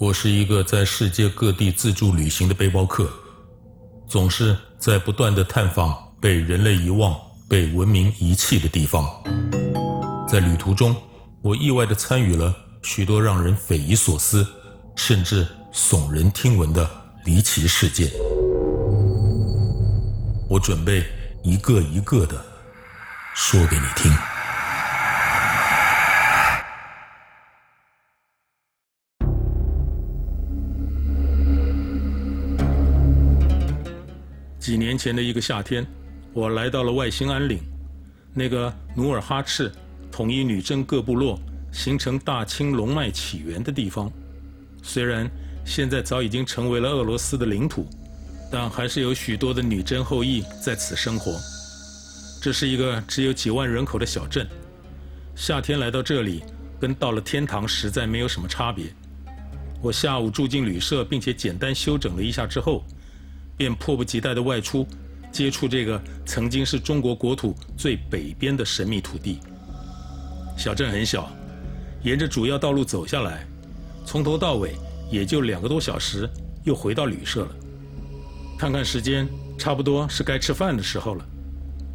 我是一个在世界各地自助旅行的背包客，总是在不断地探访被人类遗忘、被文明遗弃的地方。在旅途中，我意外地参与了许多让人匪夷所思，甚至耸人听闻的离奇事件。我准备一个一个地说给你听。几年前的一个夏天，我来到了外兴安岭，那个努尔哈赤统一女真各部落、形成大清龙脉起源的地方。虽然现在早已经成为了俄罗斯的领土，但还是有许多的女真后裔在此生活。这是一个只有几万人口的小镇。夏天来到这里，跟到了天堂实在没有什么差别。我下午住进旅社，并且简单休整了一下之后，便迫不及待地外出，接触这个曾经是中国国土最北边的神秘土地。小镇很小，沿着主要道路走下来，从头到尾也就两个多小时，又回到旅社了。看看时间，差不多是该吃饭的时候了。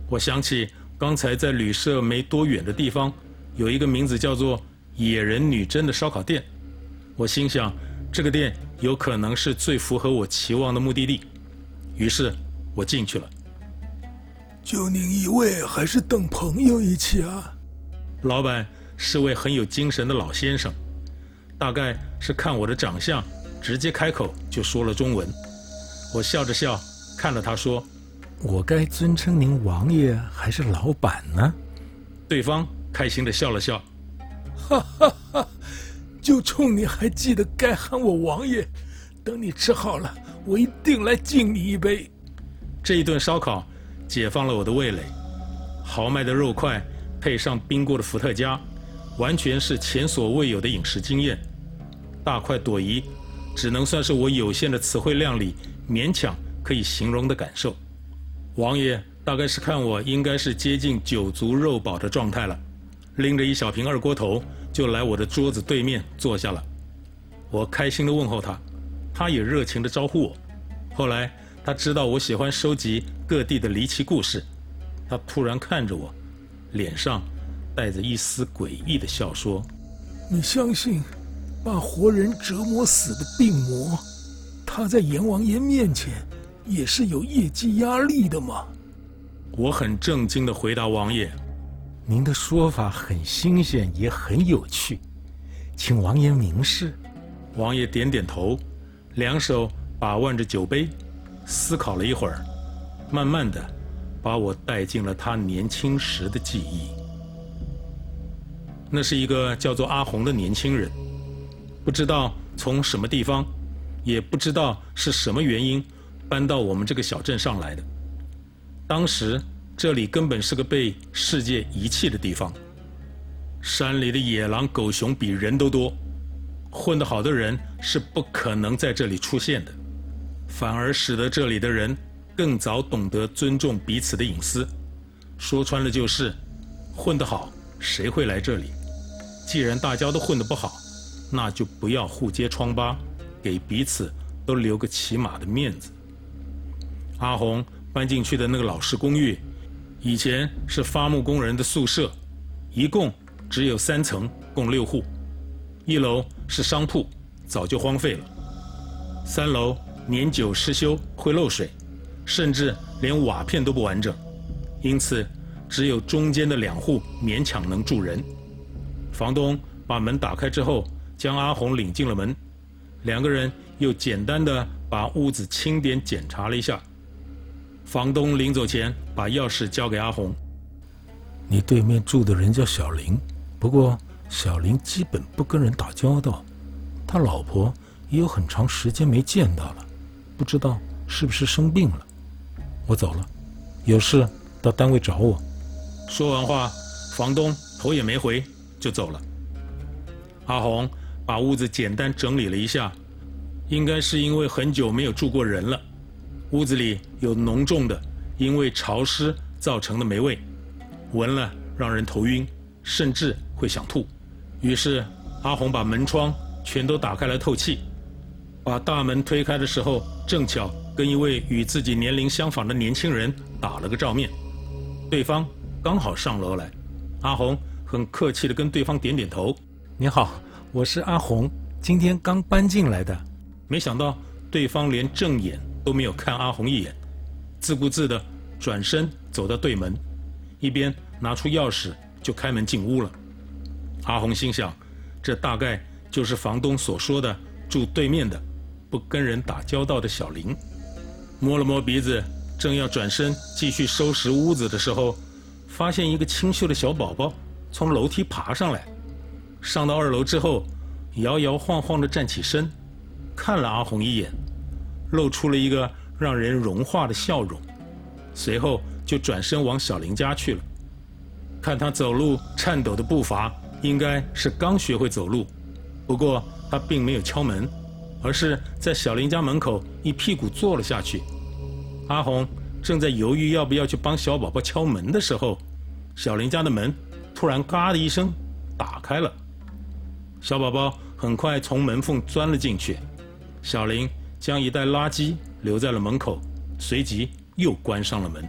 我想起刚才在旅社没多远的地方，有一个名字叫做“野人女真”的烧烤店。我心想，这个店有可能是最符合我期望的目的地。于是，我进去了。就您一位，还是等朋友一起啊？老板是位很有精神的老先生，大概是看我的长相，直接开口就说了中文。我笑着笑，看着他说：“我该尊称您王爷还是老板呢？”对方开心地笑了笑，哈哈哈！就冲你还记得该喊我王爷，等你吃好了。我一定来敬你一杯。这一顿烧烤解放了我的味蕾，豪迈的肉块配上冰过的伏特加，完全是前所未有的饮食经验。大快朵颐，只能算是我有限的词汇量里勉强可以形容的感受。王爷大概是看我应该是接近酒足肉饱的状态了，拎着一小瓶二锅头就来我的桌子对面坐下了。我开心地问候他。他也热情地招呼我。后来他知道我喜欢收集各地的离奇故事，他突然看着我，脸上带着一丝诡异的笑，说：“你相信把活人折磨死的病魔，他在阎王爷面前也是有业绩压力的吗？”我很正经地回答王爷：“您的说法很新鲜，也很有趣，请王爷明示。”王爷点点头。两手把玩着酒杯，思考了一会儿，慢慢的把我带进了他年轻时的记忆。那是一个叫做阿红的年轻人，不知道从什么地方，也不知道是什么原因，搬到我们这个小镇上来的。当时这里根本是个被世界遗弃的地方，山里的野狼狗熊比人都多。混得好的人是不可能在这里出现的，反而使得这里的人更早懂得尊重彼此的隐私。说穿了就是，混得好谁会来这里？既然大家都混得不好，那就不要互揭疮疤，给彼此都留个起码的面子。阿鸿搬进去的那个老式公寓，以前是伐木工人的宿舍，一共只有三层，共六户。一楼是商铺，早就荒废了。三楼年久失修，会漏水，甚至连瓦片都不完整，因此只有中间的两户勉强能住人。房东把门打开之后，将阿鸿领进了门，两个人又简单的把屋子清点检查了一下。房东临走前把钥匙交给阿鸿：“你对面住的人叫小林，不过。”小林基本不跟人打交道，他老婆也有很长时间没见到了，不知道是不是生病了。我走了，有事到单位找我。说完话，房东头也没回就走了。阿红把屋子简单整理了一下，应该是因为很久没有住过人了，屋子里有浓重的因为潮湿造成的霉味，闻了让人头晕，甚至会想吐。于是，阿红把门窗全都打开来透气，把大门推开的时候，正巧跟一位与自己年龄相仿的年轻人打了个照面。对方刚好上楼来，阿红很客气地跟对方点点头：“你好，我是阿红，今天刚搬进来的。”没想到对方连正眼都没有看阿红一眼，自顾自地转身走到对门，一边拿出钥匙就开门进屋了。阿红心想，这大概就是房东所说的住对面的。不跟人打交道的小林，摸了摸鼻子，正要转身继续收拾屋子的时候，发现一个清秀的小宝宝从楼梯爬上来，上到二楼之后，摇摇晃晃地站起身，看了阿红一眼，露出了一个让人融化的笑容，随后就转身往小林家去了。看他走路颤抖的步伐，应该是刚学会走路，不过他并没有敲门。而是在小林家门口一屁股坐了下去。阿红正在犹豫要不要去帮小宝宝敲门的时候，小林家的门突然“嘎”的一声打开了，小宝宝很快从门缝钻了进去。小林将一袋垃圾留在了门口，随即又关上了门。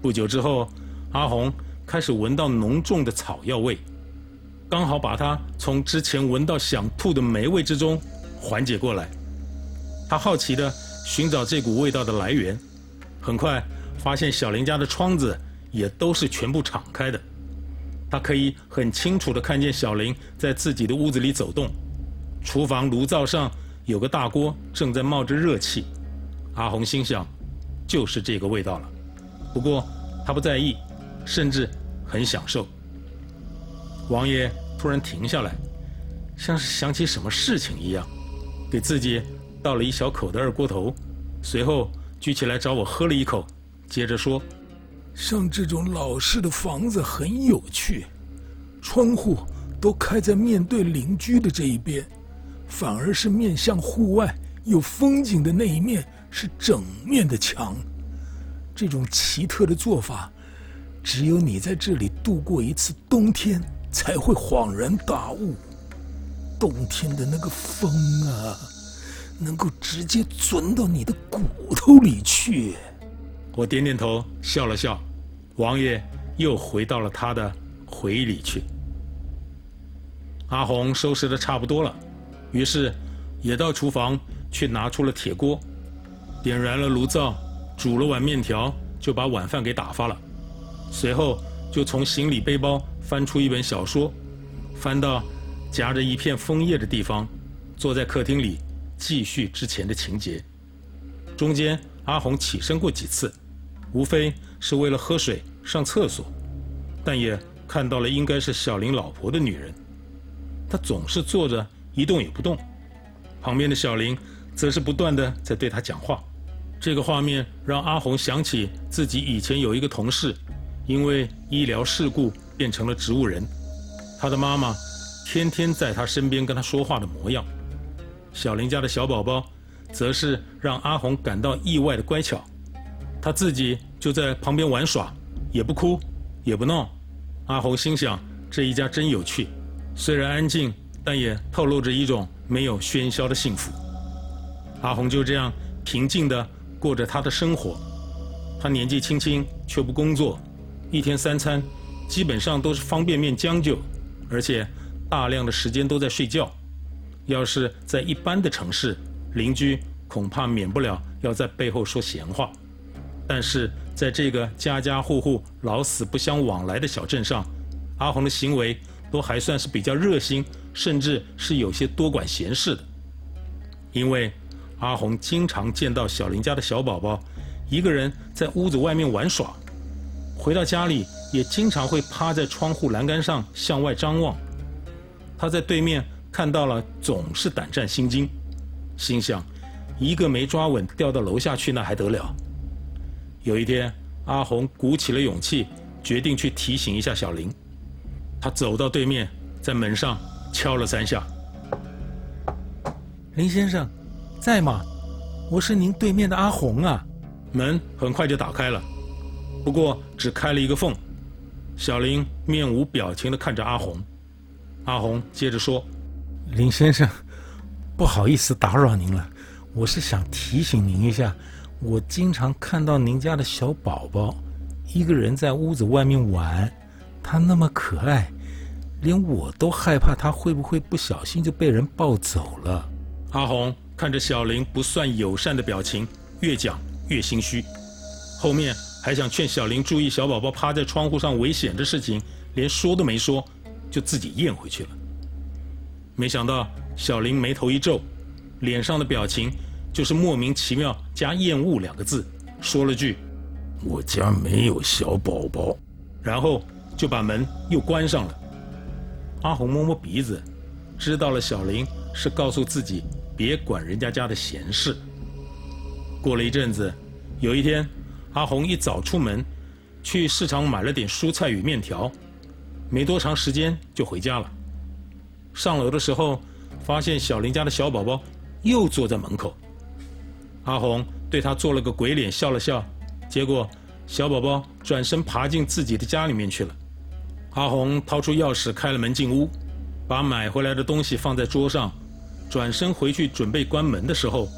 不久之后，阿红开始闻到浓重的草药味，刚好把她从之前闻到想吐的霉味之中。缓解过来，他好奇地寻找这股味道的来源，很快发现小林家的窗子也都是全部敞开的，他可以很清楚地看见小林在自己的屋子里走动。厨房炉灶上有个大锅正在冒着热气，阿红心想，就是这个味道了。不过他不在意，甚至很享受。王爷突然停下来，像是想起什么事情一样。给自己倒了一小口的二锅头，随后举起来找我喝了一口，接着说：“像这种老式的房子很有趣，窗户都开在面对邻居的这一边，反而是面向户外有风景的那一面是整面的墙。这种奇特的做法，只有你在这里度过一次冬天才会恍然大悟。”冬天的那个风啊，能够直接钻到你的骨头里去。我点点头，笑了笑。王爷又回到了他的回忆里去。阿红收拾得差不多了，于是也到厨房去拿出了铁锅，点燃了炉灶，煮了碗面条，就把晚饭给打发了。随后就从行李背包翻出一本小说，翻到。夹着一片枫叶的地方，坐在客厅里继续之前的情节。中间阿红起身过几次，无非是为了喝水、上厕所，但也看到了应该是小林老婆的女人。她总是坐着一动也不动，旁边的小林则是不断地在对她讲话。这个画面让阿红想起自己以前有一个同事，因为医疗事故变成了植物人，他的妈妈。天天在他身边跟他说话的模样，小林家的小宝宝，则是让阿红感到意外的乖巧，他自己就在旁边玩耍，也不哭，也不闹。阿红心想，这一家真有趣，虽然安静，但也透露着一种没有喧嚣的幸福。阿红就这样平静地过着他的生活，他年纪轻轻却不工作，一天三餐基本上都是方便面将就，而且。大量的时间都在睡觉，要是在一般的城市，邻居恐怕免不了要在背后说闲话。但是在这个家家户户老死不相往来的小镇上，阿红的行为都还算是比较热心，甚至是有些多管闲事的。因为阿红经常见到小林家的小宝宝一个人在屋子外面玩耍，回到家里也经常会趴在窗户栏杆上向外张望。他在对面看到了，总是胆战心惊，心想：一个没抓稳掉到楼下去，那还得了？有一天，阿红鼓起了勇气，决定去提醒一下小林。他走到对面，在门上敲了三下：“林先生，在吗？我是您对面的阿红啊。”门很快就打开了，不过只开了一个缝。小林面无表情地看着阿红。阿红接着说：“林先生，不好意思打扰您了，我是想提醒您一下，我经常看到您家的小宝宝，一个人在屋子外面玩，他那么可爱，连我都害怕他会不会不小心就被人抱走了。阿红看着小林不算友善的表情，越讲越心虚，后面还想劝小林注意小宝宝趴在窗户上危险的事情，连说都没说，就自己咽回去了。没想到小林眉头一皱，脸上的表情就是莫名其妙加厌恶两个字，说了句：“我家没有小宝宝。”然后就把门又关上了。阿红摸摸鼻子，知道了小林是告诉自己别管人家家的闲事。过了一阵子，有一天，阿红一早出门，去市场买了点蔬菜与面条，没多长时间就回家了。上楼的时候，发现小林家的小宝宝又坐在门口。阿红对他做了个鬼脸，笑了笑，结果小宝宝转身爬进自己的家里面去了。阿红掏出钥匙开了门进屋，把买回来的东西放在桌上，转身回去准备关门的时候，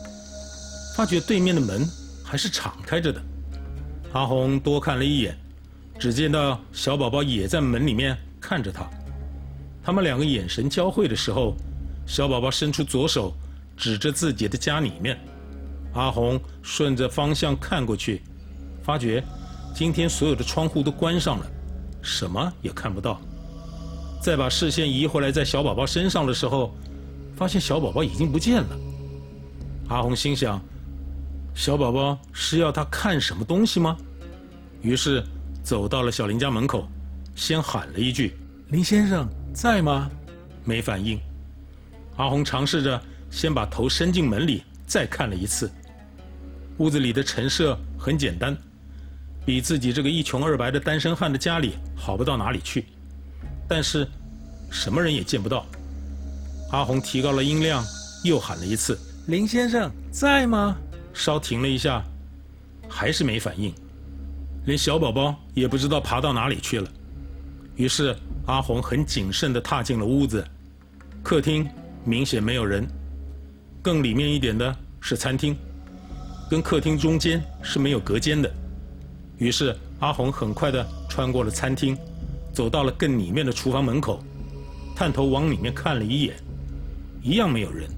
发觉对面的门还是敞开着的。阿红多看了一眼，只见到小宝宝也在门里面看着他。他们两个眼神交汇的时候，小宝宝伸出左手，指着自己的家里面。阿红顺着方向看过去，发觉今天所有的窗户都关上了，什么也看不到。再把视线移回来，在小宝宝身上的时候，发现小宝宝已经不见了。阿红心想：小宝宝是要他看什么东西吗？于是走到了小林家门口，先喊了一句：“林先生。”在吗？没反应。阿红尝试着先把头伸进门里，再看了一次。屋子里的陈设很简单，比自己这个一穷二白的单身汉的家里好不到哪里去。但是，什么人也见不到。阿红提高了音量，又喊了一次：“林先生，在吗？”稍停了一下，还是没反应。连小宝宝也不知道爬到哪里去了。于是。阿红很谨慎地踏进了屋子，客厅明显没有人，更里面一点的是餐厅，跟客厅中间是没有隔间的。于是阿红很快地穿过了餐厅，走到了更里面的厨房门口，探头往里面看了一眼，一样没有人，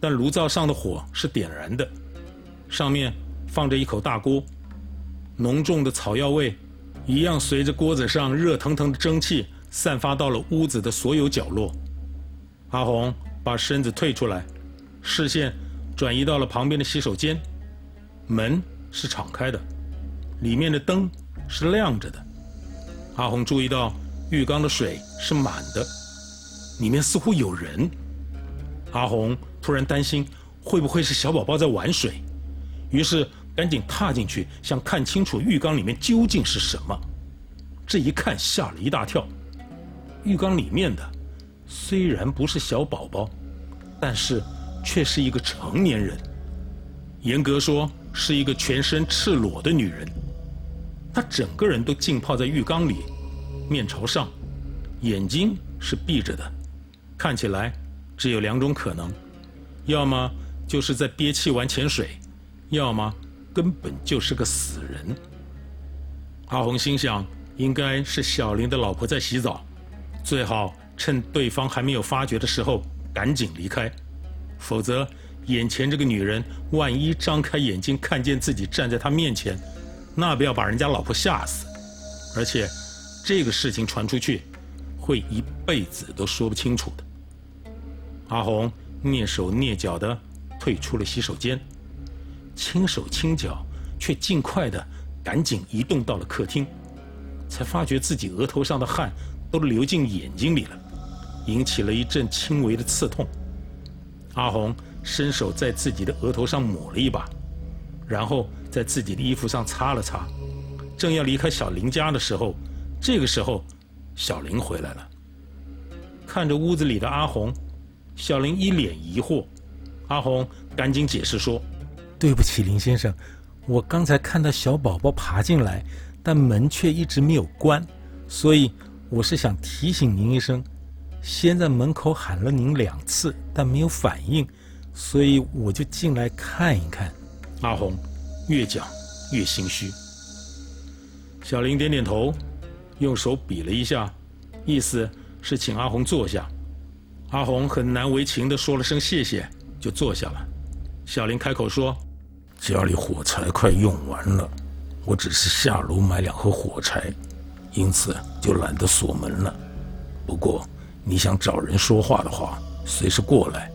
但炉灶上的火是点燃的，上面放着一口大锅，浓重的草药味。一样随着锅子上热腾腾的蒸汽散发到了屋子的所有角落。阿红把身子退出来，视线转移到了旁边的洗手间，门是敞开的，里面的灯是亮着的。阿红注意到浴缸的水是满的，里面似乎有人。阿红突然担心会不会是小宝宝在玩水，于是。赶紧踏进去，想看清楚浴缸里面究竟是什么。这一看吓了一大跳，浴缸里面的虽然不是小宝宝，但是却是一个成年人。严格说是一个全身赤裸的女人，她整个人都浸泡在浴缸里，面朝上，眼睛是闭着的，看起来只有两种可能：要么就是在憋气玩潜水，要么。根本就是个死人。阿红心想，应该是小林的老婆在洗澡，最好趁对方还没有发觉的时候赶紧离开，否则眼前这个女人万一张开眼睛看见自己站在她面前，那不要把人家老婆吓死。而且这个事情传出去，会一辈子都说不清楚的。阿红蹑手蹑脚地退出了洗手间。轻手轻脚，却尽快的赶紧移动到了客厅，才发觉自己额头上的汗都流进眼睛里了，引起了一阵轻微的刺痛。阿红伸手在自己的额头上抹了一把，然后在自己的衣服上擦了擦，正要离开小林家的时候，这个时候小林回来了，看着屋子里的阿红，小林一脸疑惑，阿红赶紧解释说。对不起，林先生，我刚才看到小宝宝爬进来，但门却一直没有关，所以我是想提醒您一声，先在门口喊了您两次，但没有反应，所以我就进来看一看。阿红越讲越心虚。小林点点头，用手比了一下，意思是请阿红坐下。阿红很难为情地说了声谢谢，就坐下了。小林开口说：“家里火柴快用完了，我只是下楼买两盒火柴，因此就懒得锁门了。不过你想找人说话的话，随时过来，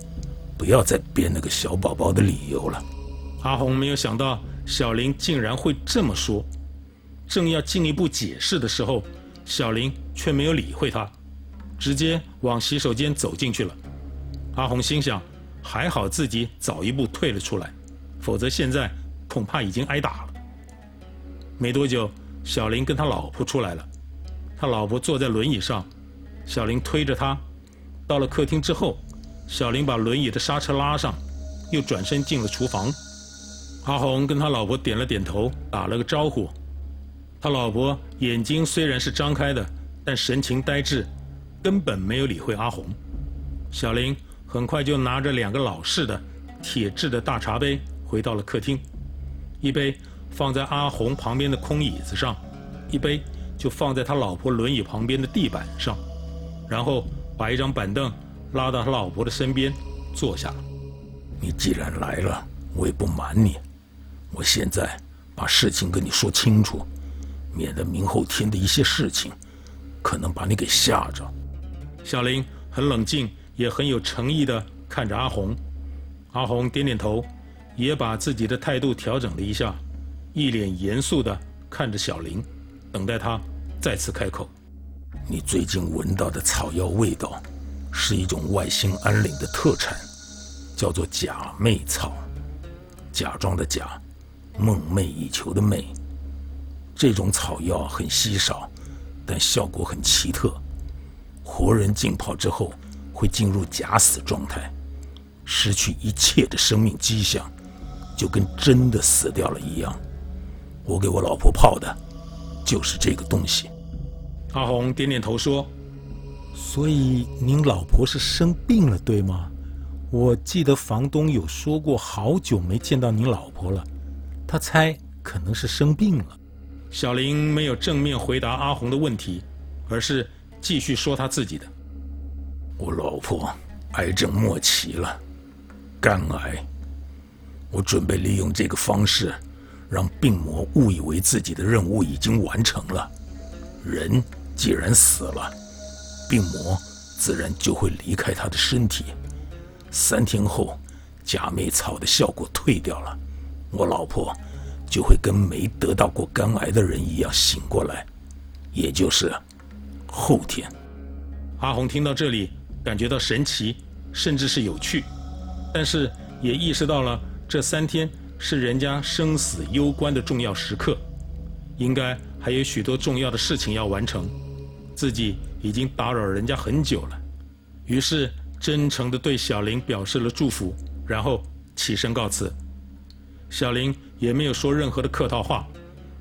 不要再编那个小宝宝的理由了。”阿红没有想到小林竟然会这么说。正要进一步解释的时候，小林却没有理会他，直接往洗手间走进去了。阿红心想，还好自己早一步退了出来，否则现在恐怕已经挨打了。没多久，小林跟他老婆出来了，他老婆坐在轮椅上，小林推着他，到了客厅之后，小林把轮椅的刹车拉上，又转身进了厨房。阿红跟他老婆点了点头，打了个招呼。他老婆眼睛虽然是张开的，但神情呆滞，根本没有理会阿红。小林很快就拿着两个老式的铁制的大茶杯回到了客厅，一杯放在阿红旁边的空椅子上，一杯就放在他老婆轮椅旁边的地板上，然后把一张板凳拉到他老婆的身边坐下了。你既然来了，我也不瞒你，我现在把事情跟你说清楚。免得明后天的一些事情，可能把你给吓着。小林很冷静，也很有诚意地看着阿红。阿红点点头，也把自己的态度调整了一下，一脸严肃地看着小林，等待他再次开口。你最近闻到的草药味道，是一种外兴安岭的特产，叫做假寐草。假装的假，梦寐以求的寐。这种草药很稀少，但效果很奇特。活人浸泡之后会进入假死状态，失去一切的生命迹象，就跟真的死掉了一样。我给我老婆泡的，就是这个东西。阿红点点头说：“所以您老婆是生病了，对吗？我记得房东有说过，好久没见到您老婆了，他猜可能是生病了。”小林没有正面回答阿红的问题，而是继续说他自己的。我老婆癌症末期了，肝癌。我准备利用这个方式，让病魔误以为自己的任务已经完成了。人既然死了，病魔自然就会离开他的身体。三天后，假寐草的效果退掉了，我老婆。就会跟没得到过肝癌的人一样醒过来，也就是后天。阿红听到这里，感觉到神奇，甚至是有趣，但是也意识到了这三天是人家生死攸关的重要时刻，应该还有许多重要的事情要完成，自己已经打扰人家很久了，于是真诚地对小林表示了祝福，然后起身告辞。小林也没有说任何的客套话，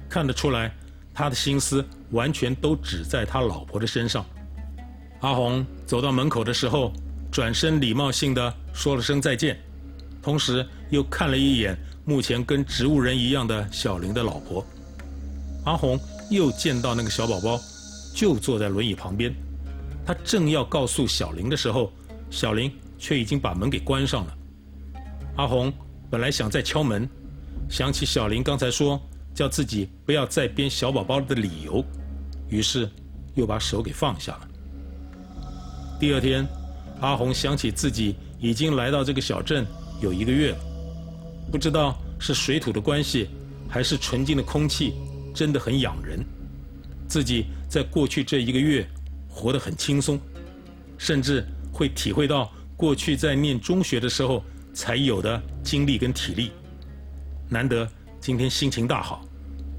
看得出来，他的心思完全都只在他老婆的身上。阿红走到门口的时候，转身礼貌性地说了声再见，同时又看了一眼目前跟植物人一样的小林的老婆。阿红又见到那个小宝宝，就坐在轮椅旁边。他正要告诉小林的时候，小林却已经把门给关上了。阿红。本来想再敲门，想起小林刚才说叫自己不要再编小宝宝的理由，于是又把手给放下了。第二天，阿红想起自己已经来到这个小镇有一个月了，不知道是水土的关系，还是纯净的空气，真的很养人。自己在过去这一个月活得很轻松，甚至会体会到过去在念中学的时候。才有的精力跟体力，难得今天心情大好，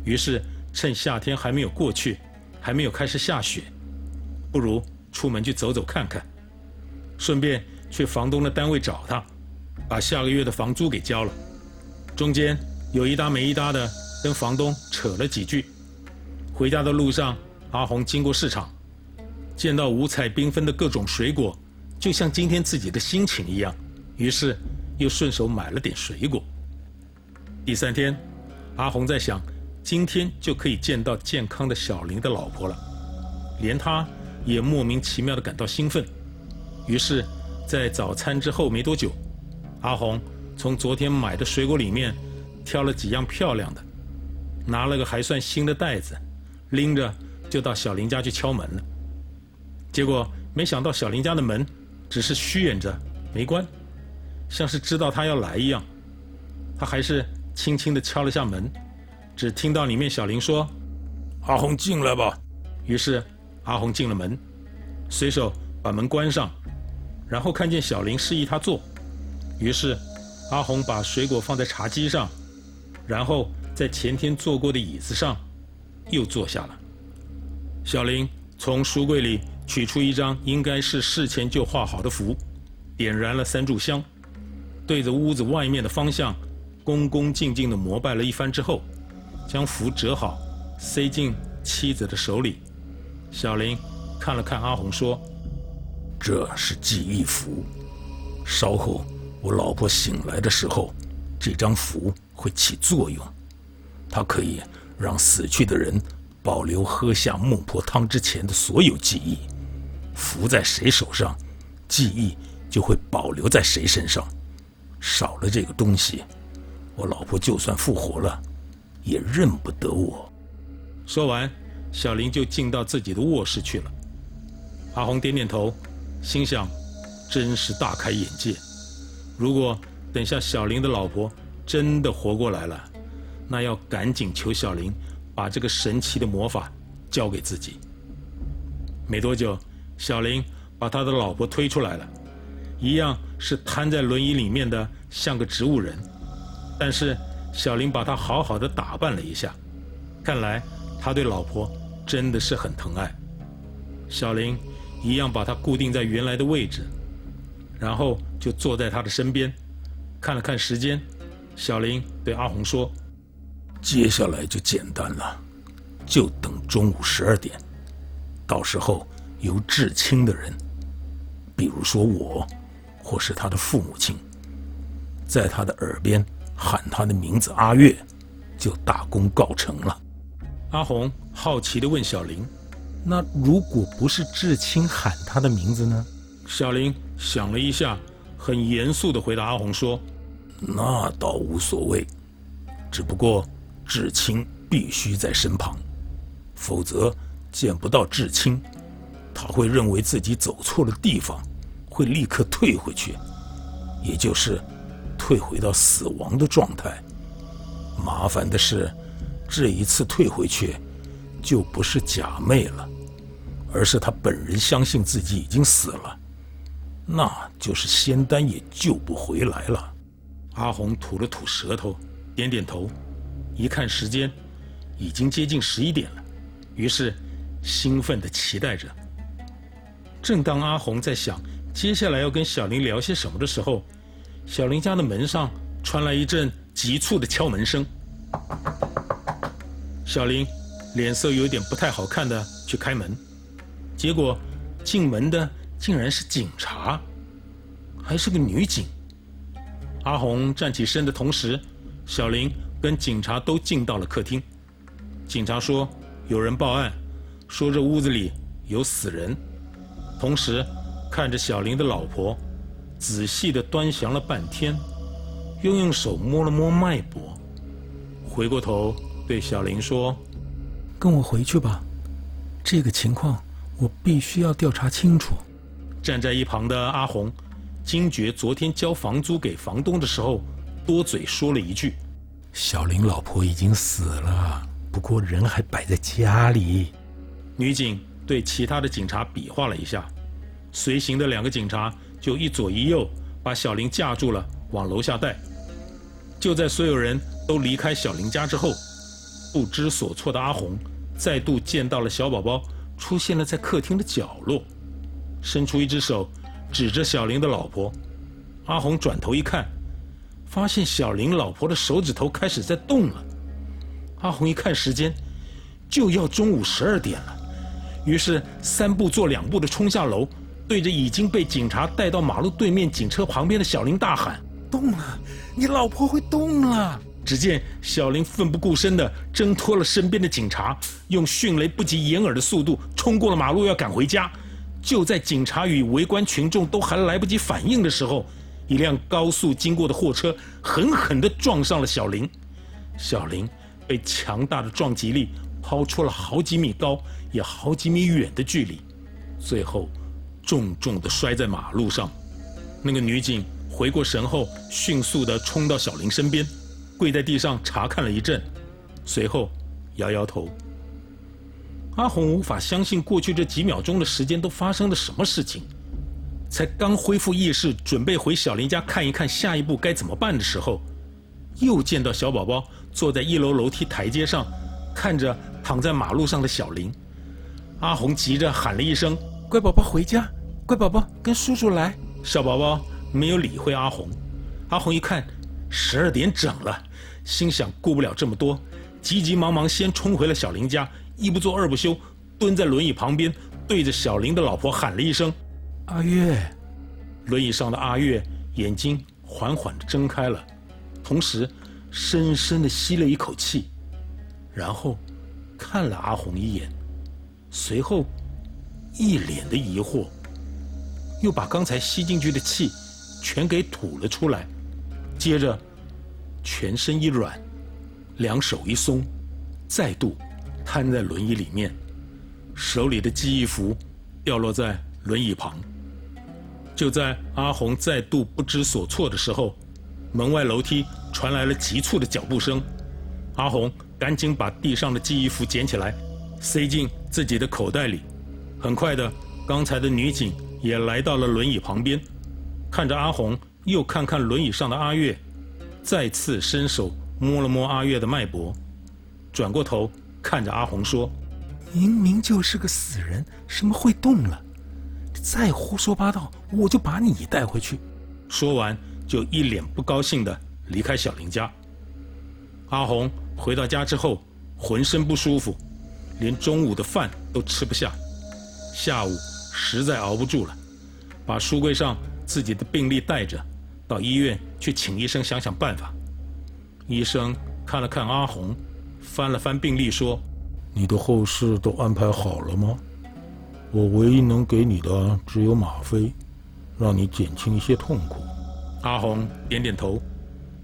于是趁夏天还没有过去，还没有开始下雪，不如出门去走走看看，顺便去房东的单位找他，把下个月的房租给交了。中间有一搭没一搭的跟房东扯了几句。回家的路上，阿红经过市场，见到五彩缤纷的各种水果，就像今天自己的心情一样，于是又顺手买了点水果。第三天，阿红在想，今天就可以见到健康的小林的老婆了，连他也莫名其妙地感到兴奋。于是，在早餐之后没多久，阿红从昨天买的水果里面挑了几样漂亮的，拿了个还算新的袋子，拎着就到小林家去敲门了。结果没想到小林家的门只是虚掩着没关，像是知道他要来一样。他还是轻轻地敲了下门，只听到里面小林说：“阿红进来吧。”于是阿红进了门，随手把门关上，然后看见小林示意他坐，于是阿红把水果放在茶几上，然后在前天坐过的椅子上又坐下了。小林从书柜里。取出一张应该是事前就画好的符，点燃了三炷香，对着屋子外面的方向，恭恭敬敬地膜拜了一番之后，将符折好，塞进妻子的手里。小林看了看阿红，说：“这是记忆符，稍后我老婆醒来的时候，这张符会起作用，它可以让死去的人保留喝下孟婆汤之前的所有记忆。”符在谁手上，记忆就会保留在谁身上。少了这个东西，我老婆就算复活了，也认不得我。说完，小林就进到自己的卧室去了。阿红点点头，心想：真是大开眼界。如果等下小林的老婆真的活过来了，那要赶紧求小林把这个神奇的魔法交给自己。没多久。小林把他的老婆推出来了，一样是瘫在轮椅里面的，像个植物人。但是小林把他好好的打扮了一下，看来他对老婆真的是很疼爱。小林一样把他固定在原来的位置，然后就坐在他的身边，看了看时间。小林对阿红说：“接下来就简单了，就等中午十二点，到时候。”由至亲的人，比如说我，或是他的父母亲，在他的耳边喊他的名字阿月，就大功告成了。阿红好奇地问小林：“那如果不是至亲喊他的名字呢？”小林想了一下，很严肃地回答阿红说：“那倒无所谓，只不过至亲必须在身旁，否则见不到至亲。”他会认为自己走错了地方，会立刻退回去，也就是退回到死亡的状态。麻烦的是，这一次退回去就不是假寐了，而是他本人相信自己已经死了，那就是仙丹也救不回来了。阿红吐了吐舌头，点点头，一看时间，已经接近十一点了，于是兴奋地期待着。正当阿红在想接下来要跟小林聊些什么的时候，小林家的门上传来一阵急促的敲门声。小林脸色有点不太好看的去开门，结果进门的竟然是警察，还是个女警。阿红站起身的同时，小林跟警察都进到了客厅。警察说有人报案，说这屋子里有死人。同时，看着小林的老婆，仔细地端详了半天，又用手摸了摸脉搏，回过头对小林说：“跟我回去吧，这个情况我必须要调查清楚。”站在一旁的阿红，惊觉昨天交房租给房东的时候，多嘴说了一句：“小林老婆已经死了，不过人还摆在家里。”女警。对其他的警察比划了一下，随行的两个警察就一左一右把小林架住了，往楼下带。就在所有人都离开小林家之后，不知所措的阿红再度见到了小宝宝出现了在客厅的角落，伸出一只手指着小林的老婆。阿红转头一看，发现小林老婆的手指头开始在动了。阿红一看时间，就要中午十二点了。于是三步做两步的冲下楼，对着已经被警察带到马路对面警车旁边的小林大喊：“动了！你老婆会动了！”只见小林奋不顾身地挣脱了身边的警察，用迅雷不及掩耳的速度冲过了马路，要赶回家。就在警察与围观群众都还来不及反应的时候，一辆高速经过的货车狠狠地撞上了小林。小林被强大的撞击力抛出了好几米高，也好几米远的距离，最后重重地摔在马路上。那个女警回过神后，迅速地冲到小林身边。跪在地上查看了一阵，随后摇摇头。阿红无法相信过去这几秒钟的时间都发生了什么事情。才刚恢复意识，准备回小林家看一看下一步该怎么办的时候，又见到小宝宝坐在一楼楼梯台阶上，看着躺在马路上的小林。阿红急着喊了一声：“乖宝宝回家，乖宝宝跟叔叔来。”小宝宝没有理会阿红。阿红一看，十二点整了。心想顾不了这么多，急急忙忙先冲回了小林家，一不做二不休，蹲在轮椅旁边，对着小林的老婆喊了一声：“阿月。”轮椅上的阿月眼睛缓缓地睁开了，同时深深地吸了一口气，然后看了阿红一眼，随后一脸的疑惑，又把刚才吸进去的气全给吐了出来，接着。全身一软，两手一松，再度瘫在轮椅里面，手里的记忆符掉落在轮椅旁。就在阿红再度不知所措的时候，门外楼梯传来了急促的脚步声。阿红赶紧把地上的记忆符捡起来，塞进自己的口袋里。很快的，刚才的女警也来到了轮椅旁边，看着阿红，又看看轮椅上的阿月。再次伸手摸了摸阿月的脉搏，转过头看着阿红说：“明明就是个死人，什么会动了？再胡说八道，我就把你带回去。”说完，就一脸不高兴地离开小林家。阿红回到家之后，浑身不舒服，连中午的饭都吃不下。下午实在熬不住了，把书柜上自己的病历带着。到医院去请医生想想办法。医生看了看阿红，翻了翻病历，说：“你的后事都安排好了吗？我唯一能给你的只有吗啡，让你减轻一些痛苦。”阿红点点头，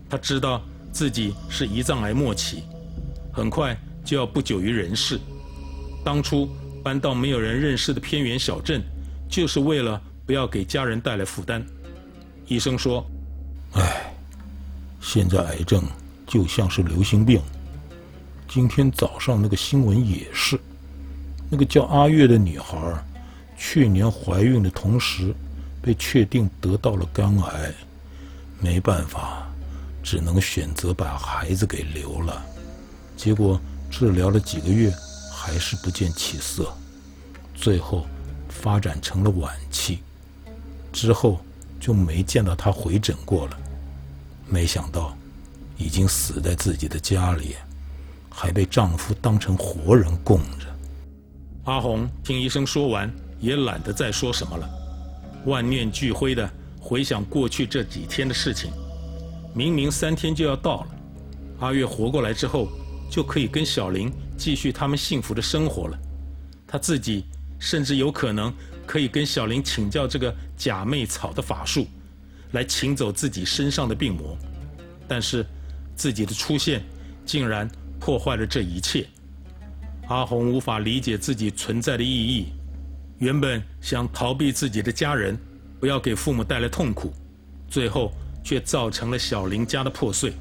他知道自己是胰脏癌末期，很快就要不久于人世。当初搬到没有人认识的偏远小镇，就是为了不要给家人带来负担。医生说。哎，现在癌症就像是流行病。今天早上那个新闻也是，那个叫阿月的女孩，去年怀孕的同时，被确定得到了肝癌，没办法，只能选择把孩子给留了。结果治疗了几个月，还是不见起色，最后发展成了晚期。之后就没见到她回诊过了。没想到，已经死在自己的家里，还被丈夫当成活人供着。阿红听医生说完，也懒得再说什么了，万念俱灰地回想过去这几天的事情。明明三天就要到了，阿月活过来之后，就可以跟小林继续他们幸福的生活了。他自己甚至有可能可以跟小林请教这个假寐草的法术。来请走自己身上的病魔，但是自己的出现竟然破坏了这一切。阿红无法理解自己存在的意义，原本想逃避自己的家人，不要给父母带来痛苦，最后却造成了小林家的破碎。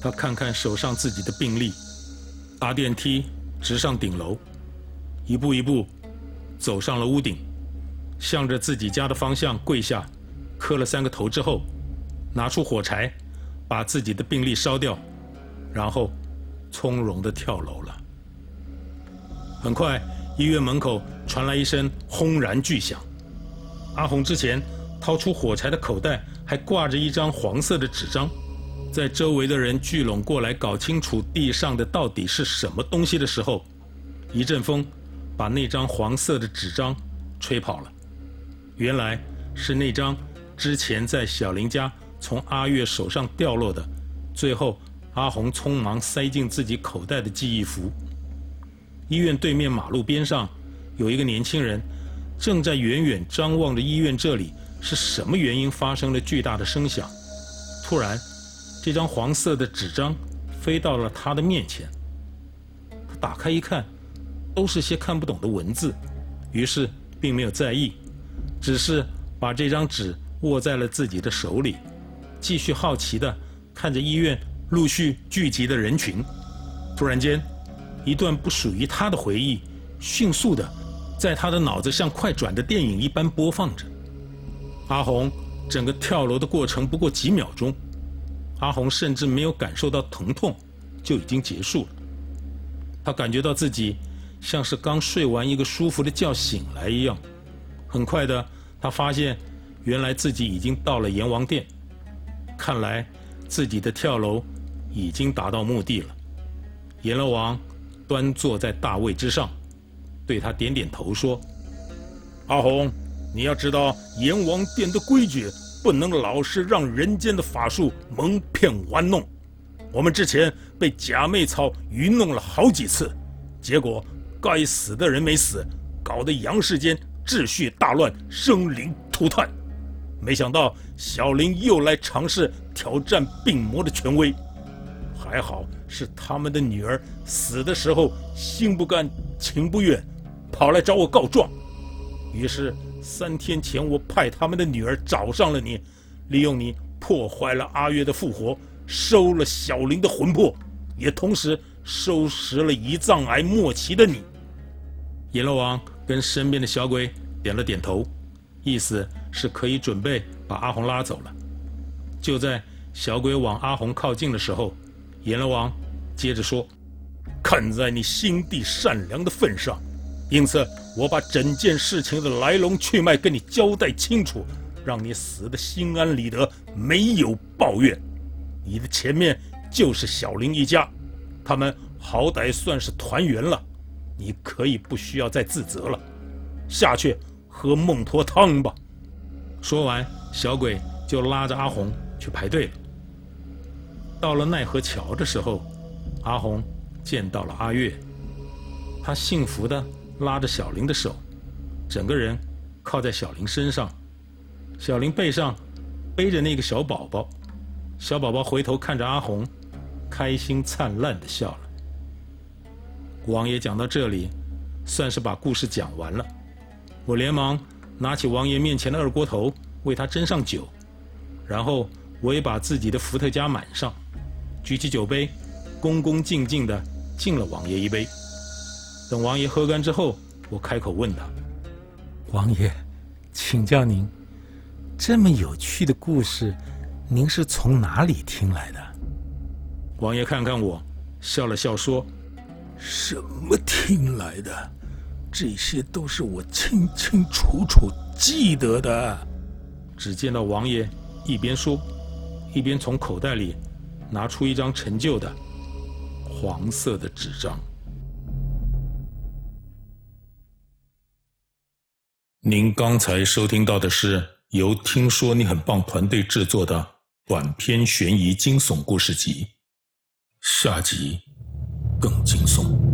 他看看手上自己的病历，搭电梯直上顶楼，一步一步走上了屋顶，向着自己家的方向跪下。磕了三个头之后，拿出火柴，把自己的病历烧掉，然后从容地跳楼了。很快，医院门口传来一声轰然巨响。阿红之前掏出火柴的口袋还挂着一张黄色的纸张，在周围的人聚拢过来搞清楚地上的到底是什么东西的时候，一阵风把那张黄色的纸张吹跑了。原来是那张之前在小林家从阿月手上掉落的，最后阿红匆忙塞进自己口袋的记忆符。医院对面马路边上有一个年轻人，正在远远张望着医院这里是什么原因发生了巨大的声响。突然，这张黄色的纸张飞到了他的面前。他打开一看，都是些看不懂的文字，于是并没有在意。只是把这张纸握在了自己的手里，继续好奇地看着医院陆续聚集的人群。突然间，一段不属于他的回忆迅速地在他的脑子像快转的电影一般播放着。阿红整个跳楼的过程不过几秒钟，阿红甚至没有感受到疼痛，就已经结束了。他感觉到自己像是刚睡完一个舒服的觉醒来一样。很快的，他发现，原来自己已经到了阎王殿。看来，自己的跳楼已经达到目的了。阎罗王端坐在大位之上，对他点点头说：“阿红，你要知道阎王殿的规矩，不能老是让人间的法术蒙骗玩弄。我们之前被假寐草愚弄了好几次，结果该死的人没死，搞得阳世间。”秩序大乱，生灵涂炭。没想到小林又来尝试挑战病魔的权威，还好是他们的女儿死的时候心不甘情不愿，跑来找我告状。于是三天前我派他们的女儿找上了你，利用你破坏了阿月的复活，收了小林的魂魄，也同时收拾了胰脏癌末期的你。阎罗王。跟身边的小鬼点了点头，意思是可以准备把阿红拉走了。就在小鬼往阿红靠近的时候，阎罗王接着说：“看在你心地善良的份上，因此我把整件事情的来龙去脉跟你交代清楚，让你死的心安理得，没有抱怨。你的前面就是小林一家，他们好歹算是团圆了。”你可以不需要再自责了，下去喝孟婆汤吧。说完，小鬼就拉着阿红去排队了。到了奈何桥的时候，阿红见到了阿月，她幸福地拉着小林的手，整个人靠在小林身上，小林背上背着那个小宝宝，小宝宝回头看着阿红，开心灿烂地笑了。王爷讲到这里，算是把故事讲完了。我连忙拿起王爷面前的二锅头，为他斟上酒，然后我也把自己的伏特加满上，举起酒杯，恭恭敬敬地敬了王爷一杯。等王爷喝干之后，我开口问他：“王爷，请教您，这么有趣的故事，您是从哪里听来的？”王爷看看我，笑了笑说。什么听来的？这些都是我清清楚楚记得的。只见到王爷一边说，一边从口袋里拿出一张陈旧的黄色的纸张。您刚才收听到的是由听说你很棒团队制作的短篇悬疑惊悚故事集，下集。更惊悚。